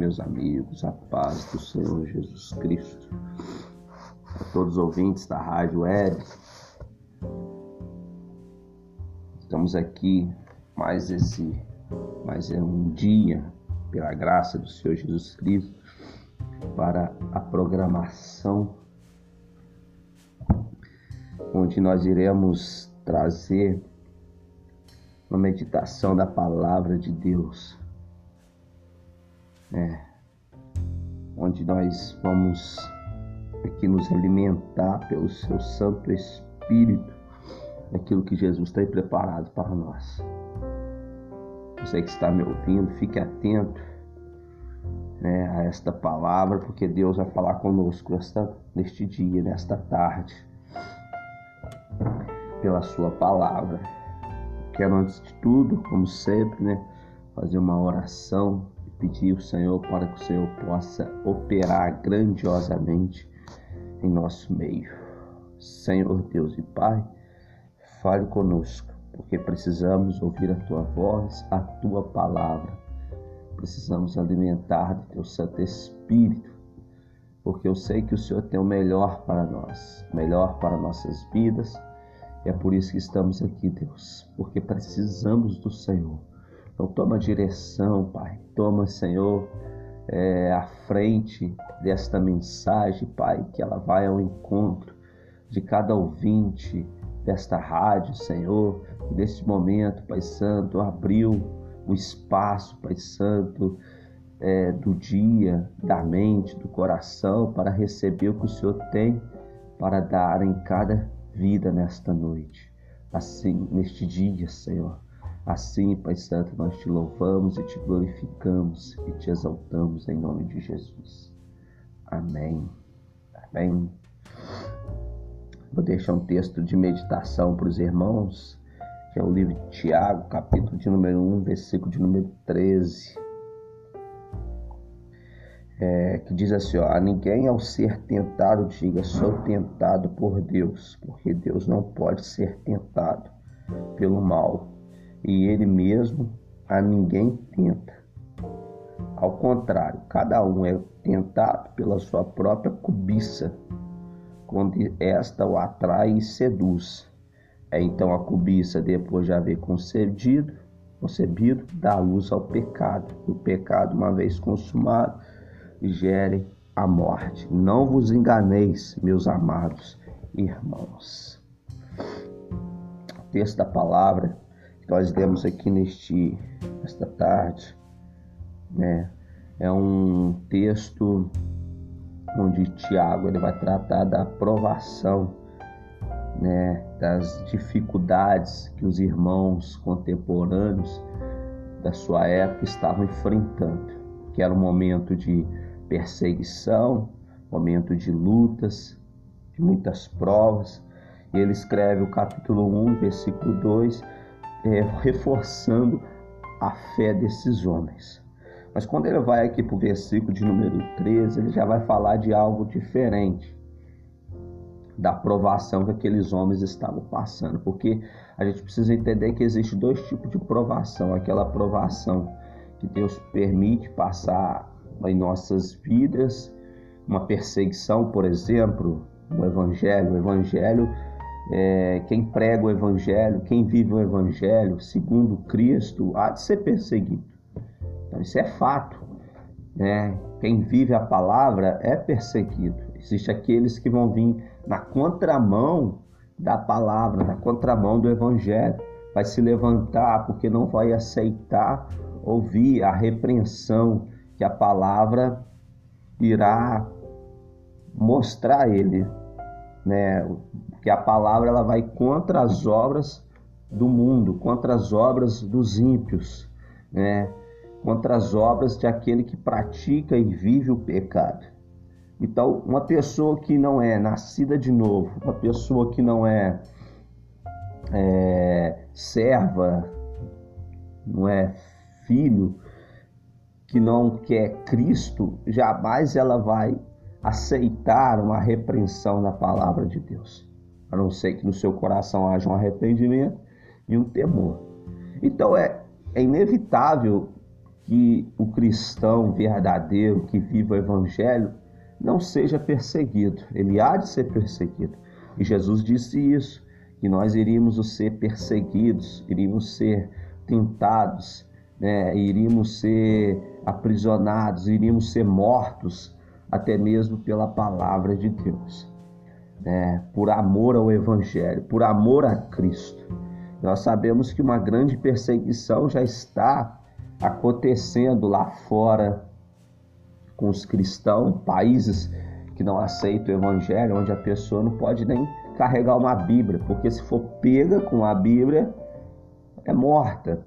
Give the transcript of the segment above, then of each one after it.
meus amigos, a paz do Senhor Jesus Cristo. A todos os ouvintes da Rádio Web. Estamos aqui mais esse, mais um dia, pela graça do Senhor Jesus Cristo, para a programação onde nós iremos trazer uma meditação da palavra de Deus é, onde nós vamos aqui nos alimentar pelo seu Santo Espírito daquilo que Jesus tem preparado para nós. Você que está me ouvindo, fique atento né, a esta palavra, porque Deus vai falar conosco esta, neste dia, nesta tarde, pela Sua palavra. Quero, antes de tudo, como sempre, né, fazer uma oração pedir ao Senhor para que o Senhor possa operar grandiosamente em nosso meio. Senhor Deus e Pai, fale conosco, porque precisamos ouvir a tua voz, a tua palavra. Precisamos alimentar do teu Santo Espírito, porque eu sei que o Senhor tem o melhor para nós, o melhor para nossas vidas. E é por isso que estamos aqui, Deus, porque precisamos do Senhor então toma direção, Pai. Toma, Senhor, é, frente desta mensagem, Pai, que ela vai ao encontro de cada ouvinte desta rádio, Senhor. E neste momento, Pai Santo, abriu o espaço, Pai Santo, é, do dia, da mente, do coração, para receber o que o Senhor tem para dar em cada vida nesta noite. Assim, neste dia, Senhor Assim, Pai Santo, nós te louvamos e te glorificamos e te exaltamos em nome de Jesus. Amém. Amém. Vou deixar um texto de meditação para os irmãos, que é o livro de Tiago, capítulo de número 1, versículo de número 13. É, que diz assim: ó, a ninguém ao ser tentado diga sou tentado por Deus, porque Deus não pode ser tentado pelo mal e ele mesmo a ninguém tenta. Ao contrário, cada um é tentado pela sua própria cobiça, quando esta o atrai e seduz. É então a cobiça, depois de haver concedido, concebido, dá luz ao pecado. O pecado, uma vez consumado, gere a morte. Não vos enganeis, meus amados irmãos. O texto da palavra nós lemos aqui neste esta tarde, né? É um texto onde Tiago ele vai tratar da aprovação, né, das dificuldades que os irmãos contemporâneos da sua época estavam enfrentando, que era um momento de perseguição, momento de lutas, de muitas provas. E ele escreve o capítulo 1, versículo 2, é, reforçando a fé desses homens. Mas quando ele vai aqui para o versículo de número 13, ele já vai falar de algo diferente da provação que aqueles homens estavam passando, porque a gente precisa entender que existe dois tipos de provação, aquela provação que Deus permite passar em nossas vidas, uma perseguição, por exemplo, no evangelho, o evangelho é, quem prega o Evangelho, quem vive o Evangelho segundo Cristo, há de ser perseguido. Então, isso é fato. Né? Quem vive a palavra é perseguido. Existem aqueles que vão vir na contramão da palavra, na contramão do Evangelho. Vai se levantar porque não vai aceitar ouvir a repreensão que a palavra irá mostrar a ele, né? Que a palavra ela vai contra as obras do mundo, contra as obras dos ímpios, né? contra as obras de aquele que pratica e vive o pecado. Então, uma pessoa que não é nascida de novo, uma pessoa que não é, é serva, não é filho, que não quer Cristo, jamais ela vai aceitar uma repreensão na palavra de Deus a não ser que no seu coração haja um arrependimento e um temor. Então é, é inevitável que o cristão verdadeiro que vive o evangelho não seja perseguido. Ele há de ser perseguido. E Jesus disse isso, que nós iríamos ser perseguidos, iríamos ser tentados, né? iríamos ser aprisionados, iríamos ser mortos, até mesmo pela palavra de Deus. Né? Por amor ao Evangelho, por amor a Cristo. Nós sabemos que uma grande perseguição já está acontecendo lá fora com os cristãos, países que não aceitam o evangelho, onde a pessoa não pode nem carregar uma Bíblia, porque se for pega com a Bíblia, é morta.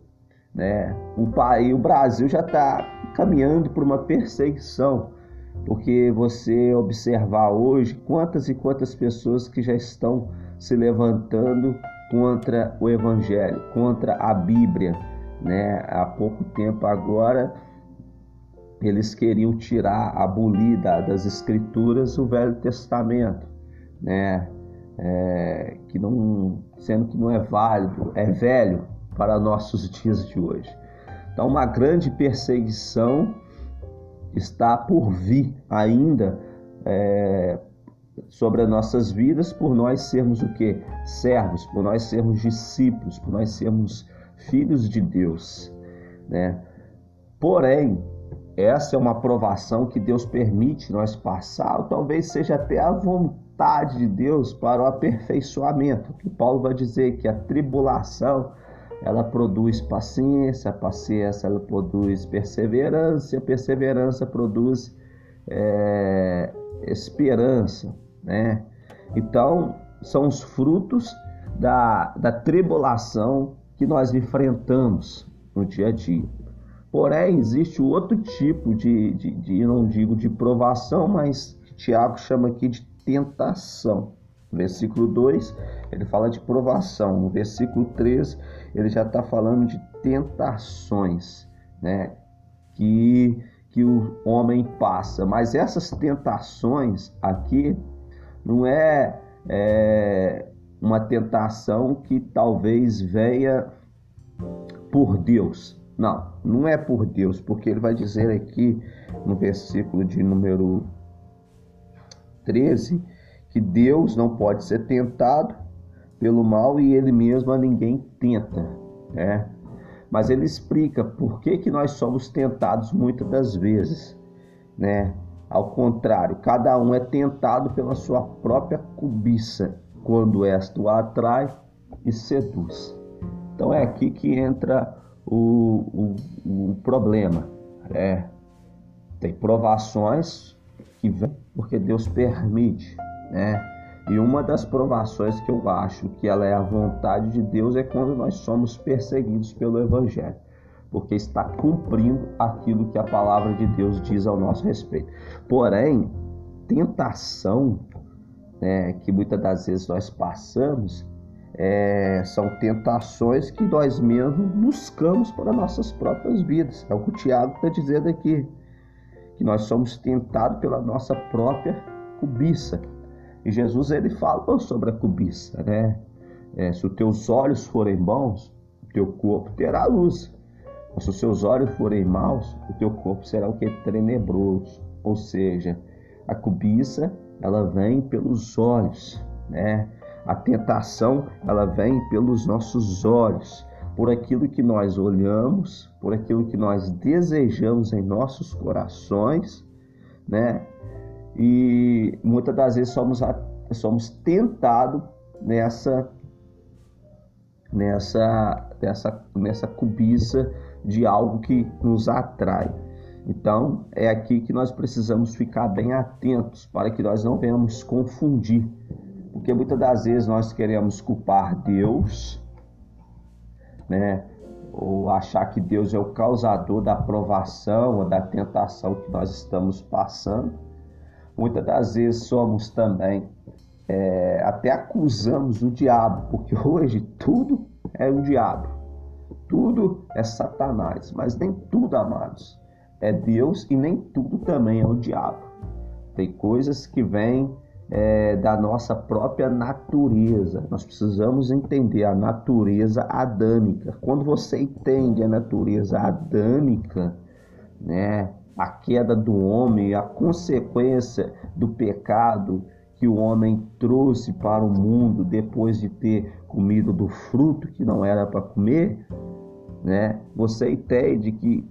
Né? O, o Brasil já está caminhando por uma perseguição, porque você observar hoje quantas e quantas pessoas que já estão se levantando contra o Evangelho, contra a Bíblia. Né? Há pouco tempo agora eles queriam tirar, abolir das escrituras o Velho Testamento, né? É, que não, sendo que não é válido, é velho para nossos dias de hoje. Então, uma grande perseguição está por vir ainda é, sobre as nossas vidas por nós sermos o que? Servos, por nós sermos discípulos, por nós sermos filhos de Deus, né? Porém, essa é uma provação que Deus permite nós passar, ou talvez seja até a vontade de Deus para o aperfeiçoamento. Que Paulo vai dizer que a tribulação ela produz paciência, a paciência ela produz perseverança, a perseverança produz é, esperança, né? Então são os frutos da, da tribulação que nós enfrentamos no dia a dia. Porém, existe outro tipo de, de, de não digo de provação, mas Tiago chama aqui de tentação. No versículo 2, ele fala de provação. No versículo 3, ele já está falando de tentações, né? Que, que o homem passa. Mas essas tentações aqui não é, é uma tentação que talvez venha por Deus. Não, não é por Deus, porque ele vai dizer aqui no versículo de número 13 que Deus não pode ser tentado pelo mal e ele mesmo a ninguém tenta, né? Mas ele explica por que, que nós somos tentados muitas das vezes, né? Ao contrário, cada um é tentado pela sua própria cobiça, quando esta o atrai e seduz. Então é aqui que entra o, o, o problema. É, tem provações que vêm porque Deus permite, né? E uma das provações que eu acho que ela é a vontade de Deus é quando nós somos perseguidos pelo Evangelho, porque está cumprindo aquilo que a palavra de Deus diz ao nosso respeito. Porém, tentação, né, que muitas das vezes nós passamos, é, são tentações que nós mesmos buscamos para nossas próprias vidas. É o que o Tiago está dizendo aqui, que nós somos tentados pela nossa própria cobiça. E Jesus ele falou sobre a cobiça, né? É, se os teus olhos forem bons, o teu corpo terá luz. Mas se os seus olhos forem maus, o teu corpo será o que? Tenebroso. Ou seja, a cobiça ela vem pelos olhos, né? A tentação, ela vem pelos nossos olhos, por aquilo que nós olhamos, por aquilo que nós desejamos em nossos corações, né? E muitas das vezes somos, somos tentados nessa nessa nessa nessa cobiça de algo que nos atrai. Então, é aqui que nós precisamos ficar bem atentos para que nós não venhamos confundir porque muitas das vezes nós queremos culpar Deus, né? Ou achar que Deus é o causador da provação ou da tentação que nós estamos passando. Muitas das vezes somos também, é, até acusamos o diabo, porque hoje tudo é o diabo, tudo é Satanás, mas nem tudo, amados, é Deus e nem tudo também é o diabo. Tem coisas que vêm é, da nossa própria natureza. Nós precisamos entender a natureza adâmica. Quando você entende a natureza adâmica, né? A queda do homem, a consequência do pecado que o homem trouxe para o mundo depois de ter comido do fruto que não era para comer, né? Você entende que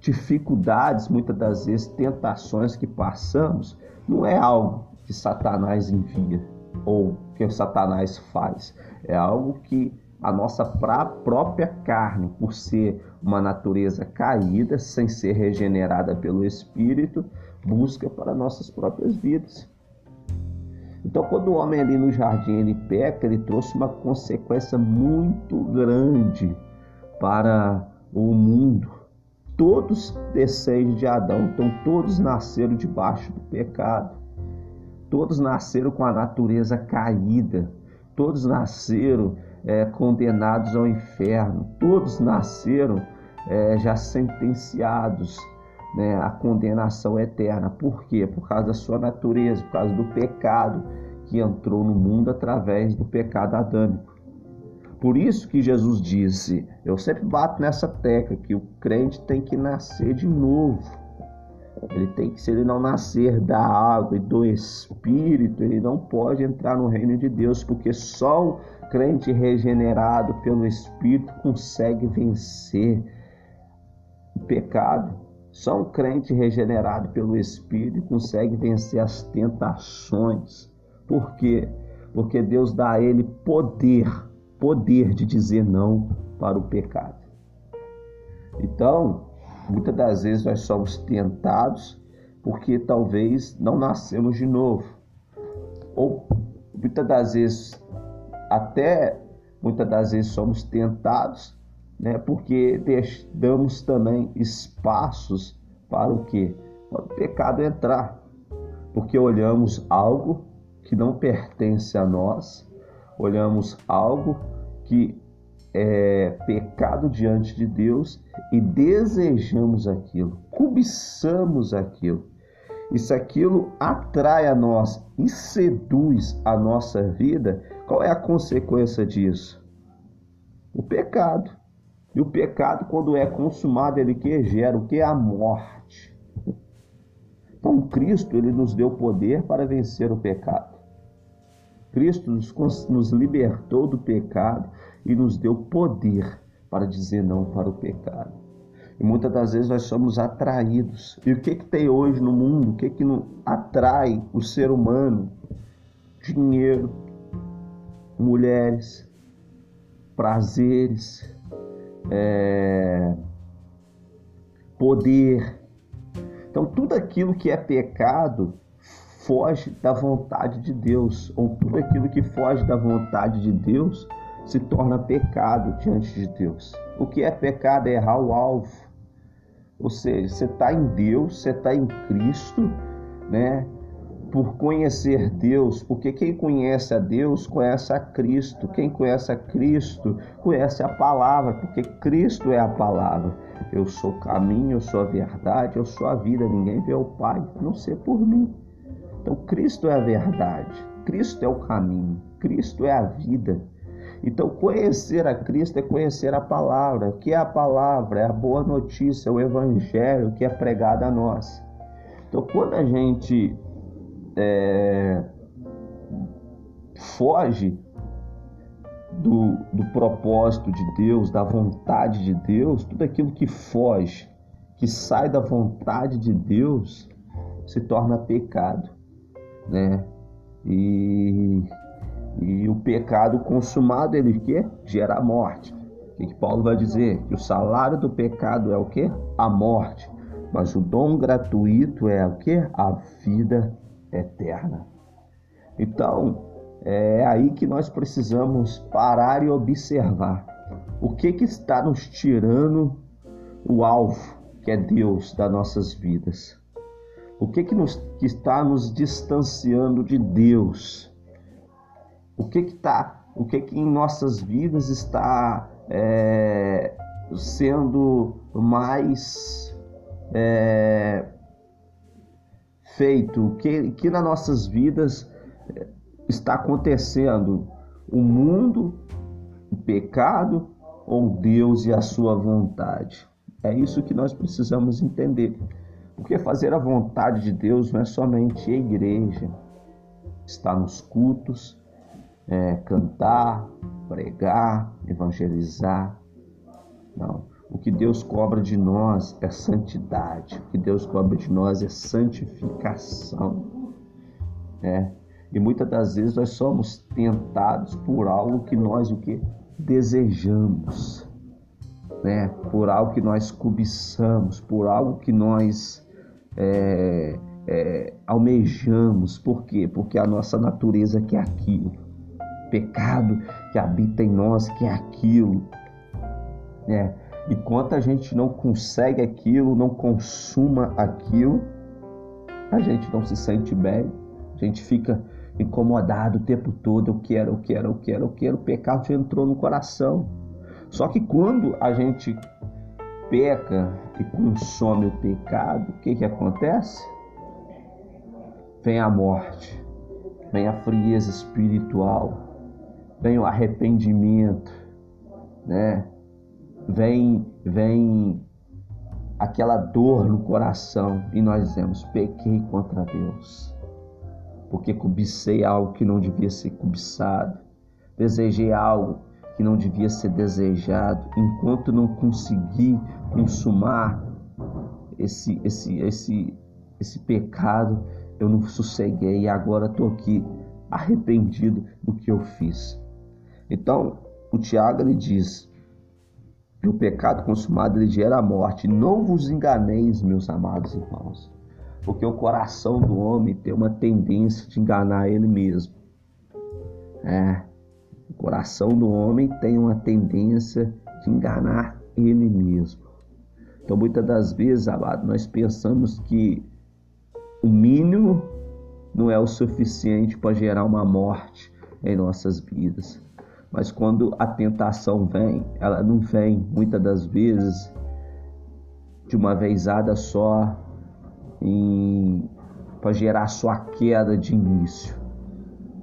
dificuldades, muitas das vezes tentações que passamos, não é algo que Satanás envia ou que Satanás faz. É algo que a nossa própria carne, por ser uma natureza caída, sem ser regenerada pelo Espírito, busca para nossas próprias vidas. Então, quando o homem ali no jardim ele peca, ele trouxe uma consequência muito grande para o mundo. Todos descendem de Adão, então todos nasceram debaixo do pecado. Todos nasceram com a natureza caída. Todos nasceram é, condenados ao inferno. Todos nasceram é, já sentenciados né, à condenação eterna. Por quê? Por causa da sua natureza, por causa do pecado que entrou no mundo através do pecado adâmico. Por isso que Jesus disse, eu sempre bato nessa tecla que o crente tem que nascer de novo. Ele tem que, se ele não nascer da água e do espírito, ele não pode entrar no reino de Deus, porque só crente regenerado pelo espírito consegue vencer o pecado. Só um crente regenerado pelo espírito consegue vencer as tentações. Por quê? Porque Deus dá a ele poder, poder de dizer não para o pecado. Então, Muitas das vezes nós somos tentados porque talvez não nascemos de novo. Ou muitas das vezes, até muitas das vezes somos tentados, né? Porque damos também espaços para o que? Para o pecado entrar. Porque olhamos algo que não pertence a nós, olhamos algo que é pecado diante de Deus e desejamos aquilo, cobiçamos aquilo. Se aquilo atrai a nós e seduz a nossa vida, qual é a consequência disso? O pecado. E o pecado, quando é consumado, ele que gera o que a morte. Então, Cristo ele nos deu poder para vencer o pecado. Cristo nos, nos libertou do pecado e nos deu poder para dizer não para o pecado. E muitas das vezes nós somos atraídos. E o que, que tem hoje no mundo? O que, que atrai o ser humano? Dinheiro, mulheres, prazeres, é... poder. Então, tudo aquilo que é pecado foge da vontade de Deus, ou tudo aquilo que foge da vontade de Deus se torna pecado diante de Deus. O que é pecado é errar o alvo. Ou seja, você está em Deus, você está em Cristo, né? Por conhecer Deus, porque quem conhece a Deus conhece a Cristo. Quem conhece a Cristo conhece a palavra, porque Cristo é a palavra. Eu sou o caminho, eu sou a verdade, eu sou a vida. Ninguém vê o Pai a não ser por mim. Então, Cristo é a verdade, Cristo é o caminho, Cristo é a vida. Então, conhecer a Cristo é conhecer a palavra. O que é a palavra? É a boa notícia, o evangelho que é pregado a nós. Então, quando a gente é, foge do, do propósito de Deus, da vontade de Deus, tudo aquilo que foge, que sai da vontade de Deus, se torna pecado, né? E e o pecado consumado, ele que gera a morte. O que Paulo vai dizer? Que o salário do pecado é o que? A morte. Mas o dom gratuito é o que? A vida eterna. Então, é aí que nós precisamos parar e observar. O que, que está nos tirando o alvo, que é Deus, das nossas vidas? O que, que, nos, que está nos distanciando de Deus? O que que tá, o que que em nossas vidas está é, sendo mais é, feito, o que, que nas nossas vidas é, está acontecendo, o mundo, o pecado ou Deus e a sua vontade. É isso que nós precisamos entender. Porque fazer a vontade de Deus não é somente a igreja, estar nos cultos, é, cantar, pregar, evangelizar. Não. O que Deus cobra de nós é santidade. O que Deus cobra de nós é santificação. É. E muitas das vezes nós somos tentados por algo que nós o que desejamos, né? Por algo que nós cobiçamos, por algo que nós é, é, almejamos. Por quê? Porque a nossa natureza quer aquilo. Pecado que habita em nós quer aquilo. Né? E quanto a gente não consegue aquilo, não consuma aquilo, a gente não se sente bem, a gente fica incomodado o tempo todo. Eu quero, eu quero, eu quero, eu quero. O pecado já entrou no coração. Só que quando a gente peca e consome o pecado, o que, que acontece? Vem a morte, vem a frieza espiritual, vem o arrependimento, né? Vem, vem aquela dor no coração e nós dizemos: pequei contra Deus, porque cobicei algo que não devia ser cobiçado, desejei algo que não devia ser desejado, enquanto não consegui consumar esse, esse, esse, esse pecado, eu não sosseguei e agora estou aqui arrependido do que eu fiz. Então, o Tiago ele diz que o pecado consumado ele gera a morte. Não vos enganeis, meus amados irmãos, porque o coração do homem tem uma tendência de enganar ele mesmo. É, o coração do homem tem uma tendência de enganar ele mesmo. Então, muitas das vezes, amado, nós pensamos que o mínimo não é o suficiente para gerar uma morte em nossas vidas. Mas quando a tentação vem, ela não vem muitas das vezes de uma vezada só para gerar só a queda de início.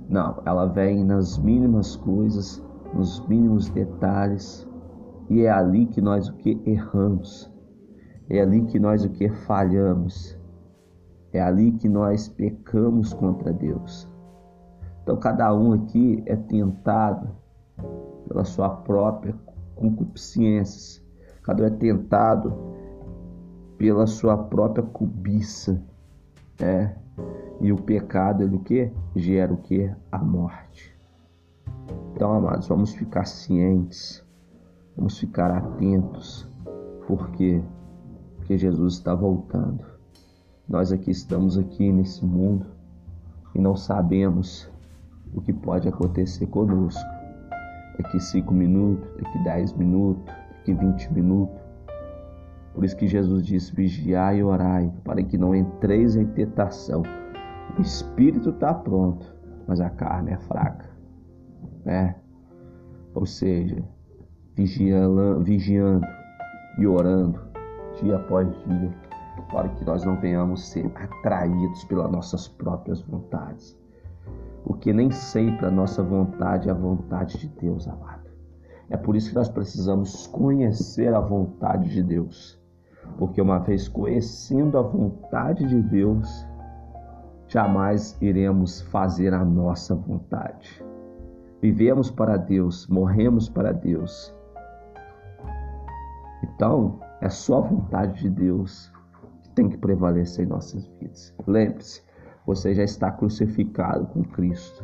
Não, ela vem nas mínimas coisas, nos mínimos detalhes, e é ali que nós o que erramos. É ali que nós o que falhamos. É ali que nós pecamos contra Deus. Então cada um aqui é tentado pela sua própria concupiscência. Cada um é tentado pela sua própria cobiça. É. E o pecado ele o que? Gera o que? A morte. Então, amados, vamos ficar cientes, vamos ficar atentos, porque porque Jesus está voltando. Nós aqui estamos aqui nesse mundo e não sabemos o que pode acontecer conosco. Daqui cinco minutos, daqui dez minutos, daqui vinte minutos. Por isso que Jesus disse: vigiai e orai, para que não entreis em tentação. O espírito está pronto, mas a carne é fraca. Né? Ou seja, vigiando e orando dia após dia, para que nós não venhamos ser atraídos pelas nossas próprias vontades. Porque nem sempre a nossa vontade é a vontade de Deus, amado. É por isso que nós precisamos conhecer a vontade de Deus. Porque uma vez conhecendo a vontade de Deus, jamais iremos fazer a nossa vontade. Vivemos para Deus, morremos para Deus. Então, é só a vontade de Deus que tem que prevalecer em nossas vidas. Lembre-se, você já está crucificado com Cristo.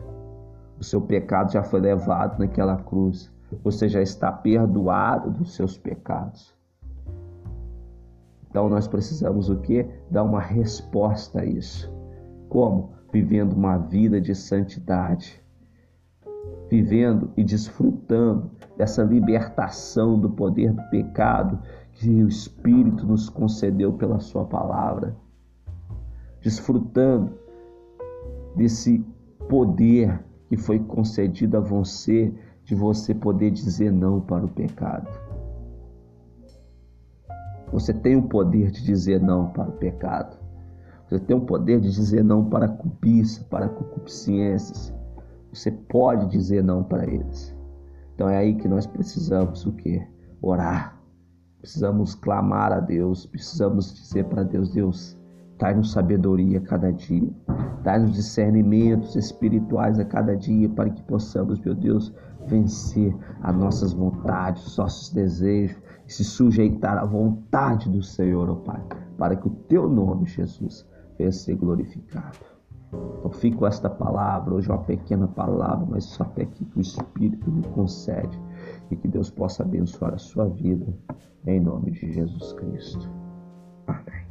O seu pecado já foi levado naquela cruz. Você já está perdoado dos seus pecados. Então nós precisamos o que? Dar uma resposta a isso. Como? Vivendo uma vida de santidade. Vivendo e desfrutando dessa libertação do poder do pecado que o Espírito nos concedeu pela Sua palavra, desfrutando desse poder que foi concedido a você, de você poder dizer não para o pecado. Você tem o poder de dizer não para o pecado. Você tem o poder de dizer não para a cobiça, para a concupiscências. Você pode dizer não para eles. Então é aí que nós precisamos o quê? Orar Precisamos clamar a Deus, precisamos dizer para Deus: Deus, dai-nos sabedoria a cada dia, dai-nos discernimentos espirituais a cada dia para que possamos, meu Deus, vencer as nossas vontades, os nossos desejos e se sujeitar à vontade do Senhor, ó Pai, para que o teu nome, Jesus, venha ser glorificado. Então fico com esta palavra, hoje é uma pequena palavra, mas só até que o Espírito me concede e que Deus possa abençoar a sua vida, em nome de Jesus Cristo. Amém.